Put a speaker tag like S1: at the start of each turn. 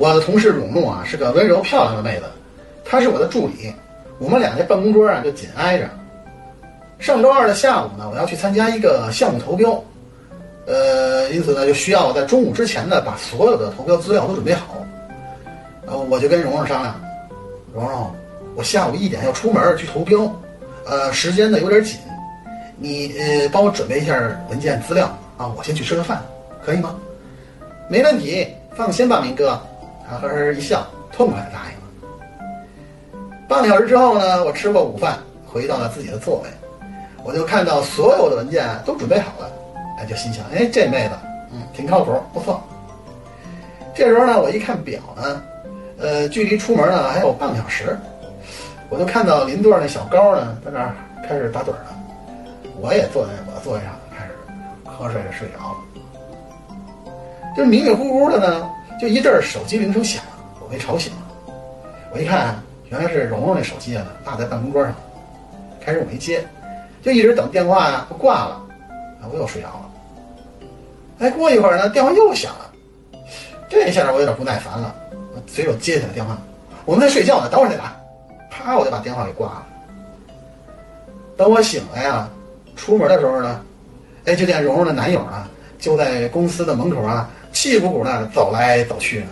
S1: 我的同事蓉蓉啊，是个温柔漂亮的妹子，她是我的助理，我们俩在办公桌啊就紧挨着。上周二的下午呢，我要去参加一个项目投标，呃，因此呢就需要在中午之前呢把所有的投标资料都准备好。呃，我就跟蓉蓉商量，蓉蓉，我下午一点要出门去投标，呃，时间呢有点紧，你呃帮我准备一下文件资料啊，我先去吃个饭，可以吗？没问题，放心吧，明哥。他呵呵一笑，痛快的答应了。半个小时之后呢，我吃过午饭，回到了自己的座位，我就看到所有的文件都准备好了，哎，就心想，哎，这妹子，嗯，挺靠谱，不错。这时候呢，我一看表呢，呃，距离出门呢还有半个小时，我就看到邻座那小高呢，在那儿开始打盹了，我也坐在我座位上，开始瞌睡着睡着了。就迷迷糊糊的呢，就一阵手机铃声响，我被吵醒了。我一看，原来是蓉蓉那手机啊，落在办公桌上。开始我没接，就一直等电话呀，挂了，啊，我又睡着了。哎，过一会儿呢，电话又响了，这下我有点不耐烦了，我随手接起来电话。我们在睡觉呢，等会儿再打。啪，我就把电话给挂了。等我醒来呀，出门的时候呢，哎，就见蓉蓉的男友呢，就在公司的门口啊。气鼓鼓的走来走去呢。